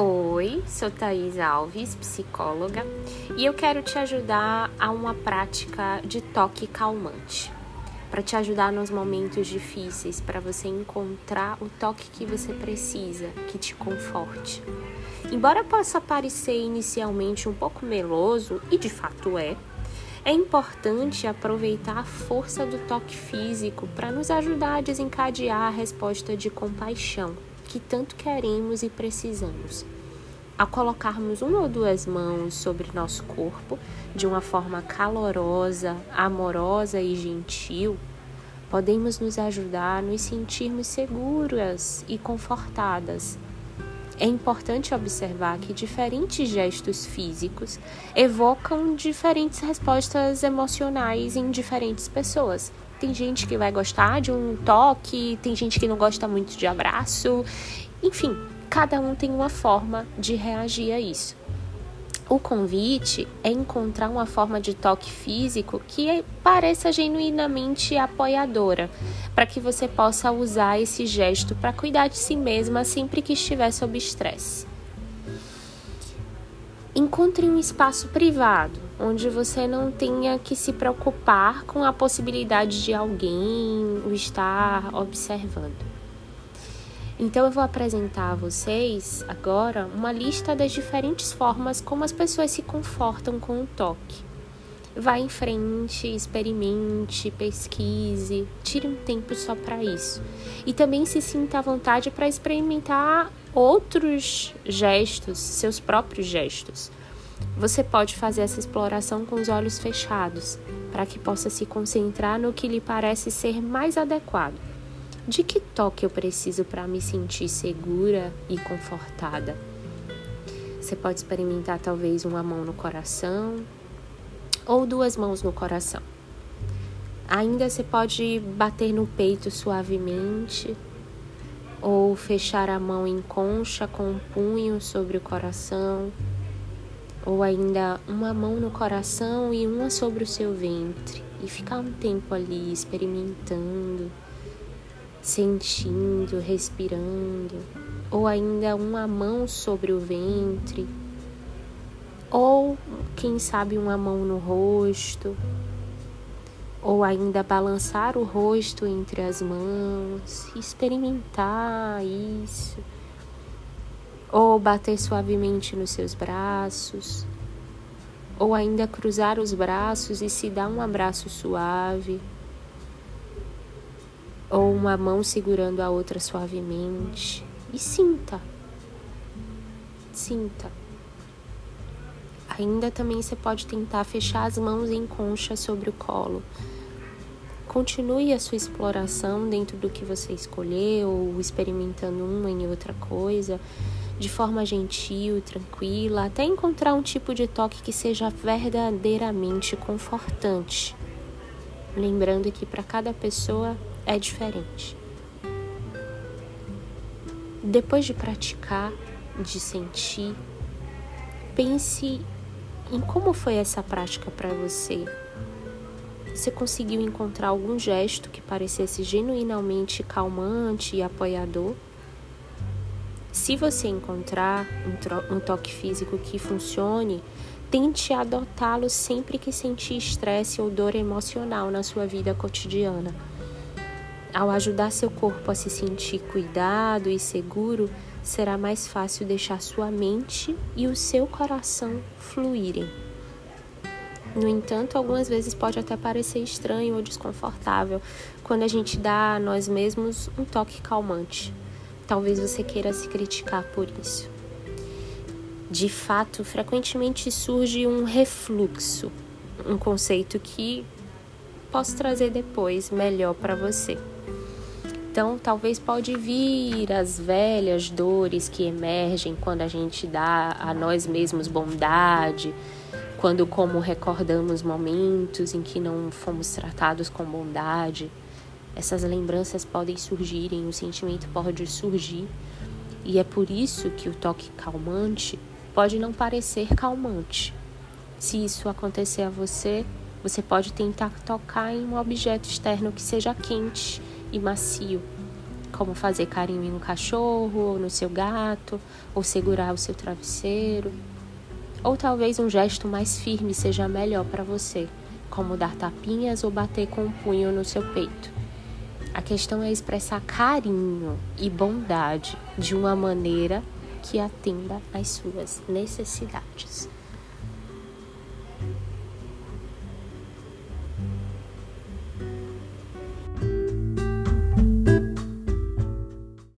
Oi, sou Thaís Alves, psicóloga, e eu quero te ajudar a uma prática de toque calmante. Para te ajudar nos momentos difíceis, para você encontrar o toque que você precisa, que te conforte. Embora possa parecer inicialmente um pouco meloso, e de fato é, é importante aproveitar a força do toque físico para nos ajudar a desencadear a resposta de compaixão que tanto queremos e precisamos. Ao colocarmos uma ou duas mãos sobre nosso corpo de uma forma calorosa, amorosa e gentil, podemos nos ajudar a nos sentirmos seguras e confortadas. É importante observar que diferentes gestos físicos evocam diferentes respostas emocionais em diferentes pessoas. Tem gente que vai gostar de um toque, tem gente que não gosta muito de abraço. Enfim, cada um tem uma forma de reagir a isso. O convite é encontrar uma forma de toque físico que pareça genuinamente apoiadora, para que você possa usar esse gesto para cuidar de si mesma sempre que estiver sob estresse. Encontre um espaço privado, onde você não tenha que se preocupar com a possibilidade de alguém o estar observando. Então eu vou apresentar a vocês agora uma lista das diferentes formas como as pessoas se confortam com o toque. Vá em frente, experimente, pesquise, tire um tempo só para isso. E também se sinta à vontade para experimentar outros gestos, seus próprios gestos. Você pode fazer essa exploração com os olhos fechados, para que possa se concentrar no que lhe parece ser mais adequado. De que toque eu preciso para me sentir segura e confortada? Você pode experimentar talvez uma mão no coração ou duas mãos no coração. Ainda você pode bater no peito suavemente ou fechar a mão em concha com um punho sobre o coração, ou ainda uma mão no coração e uma sobre o seu ventre, e ficar um tempo ali experimentando, sentindo, respirando, ou ainda uma mão sobre o ventre, ou quem sabe uma mão no rosto, ou ainda balançar o rosto entre as mãos, experimentar isso, ou bater suavemente nos seus braços, ou ainda cruzar os braços e se dar um abraço suave, ou uma mão segurando a outra suavemente, e sinta, sinta. Ainda também você pode tentar fechar as mãos em concha sobre o colo. Continue a sua exploração dentro do que você escolheu, experimentando uma e outra coisa, de forma gentil, tranquila, até encontrar um tipo de toque que seja verdadeiramente confortante. Lembrando que para cada pessoa é diferente. Depois de praticar, de sentir, pense em como foi essa prática para você. Você conseguiu encontrar algum gesto que parecesse genuinamente calmante e apoiador? Se você encontrar um, toque físico que funcione, tente adotá-lo sempre que sentir estresse ou dor emocional na sua vida cotidiana. Ao ajudar seu corpo a se sentir cuidado e seguro, será mais fácil deixar sua mente e o seu coração fluírem. No entanto, algumas vezes pode até parecer estranho ou desconfortável quando a gente dá a nós mesmos um toque calmante. Talvez você queira se criticar por isso. De fato, frequentemente surge um refluxo, um conceito que posso trazer depois melhor para você. Então, talvez pode vir as velhas dores que emergem quando a gente dá a nós mesmos bondade, quando como recordamos momentos em que não fomos tratados com bondade. Essas lembranças podem surgirem, o sentimento pode surgir, e é por isso que o toque calmante pode não parecer calmante. Se isso acontecer a você, você pode tentar tocar em um objeto externo que seja quente e macio. como fazer carinho no cachorro, ou no seu gato, ou segurar o seu travesseiro. Ou talvez um gesto mais firme seja melhor para você, como dar tapinhas ou bater com um punho no seu peito. A questão é expressar carinho e bondade de uma maneira que atenda às suas necessidades.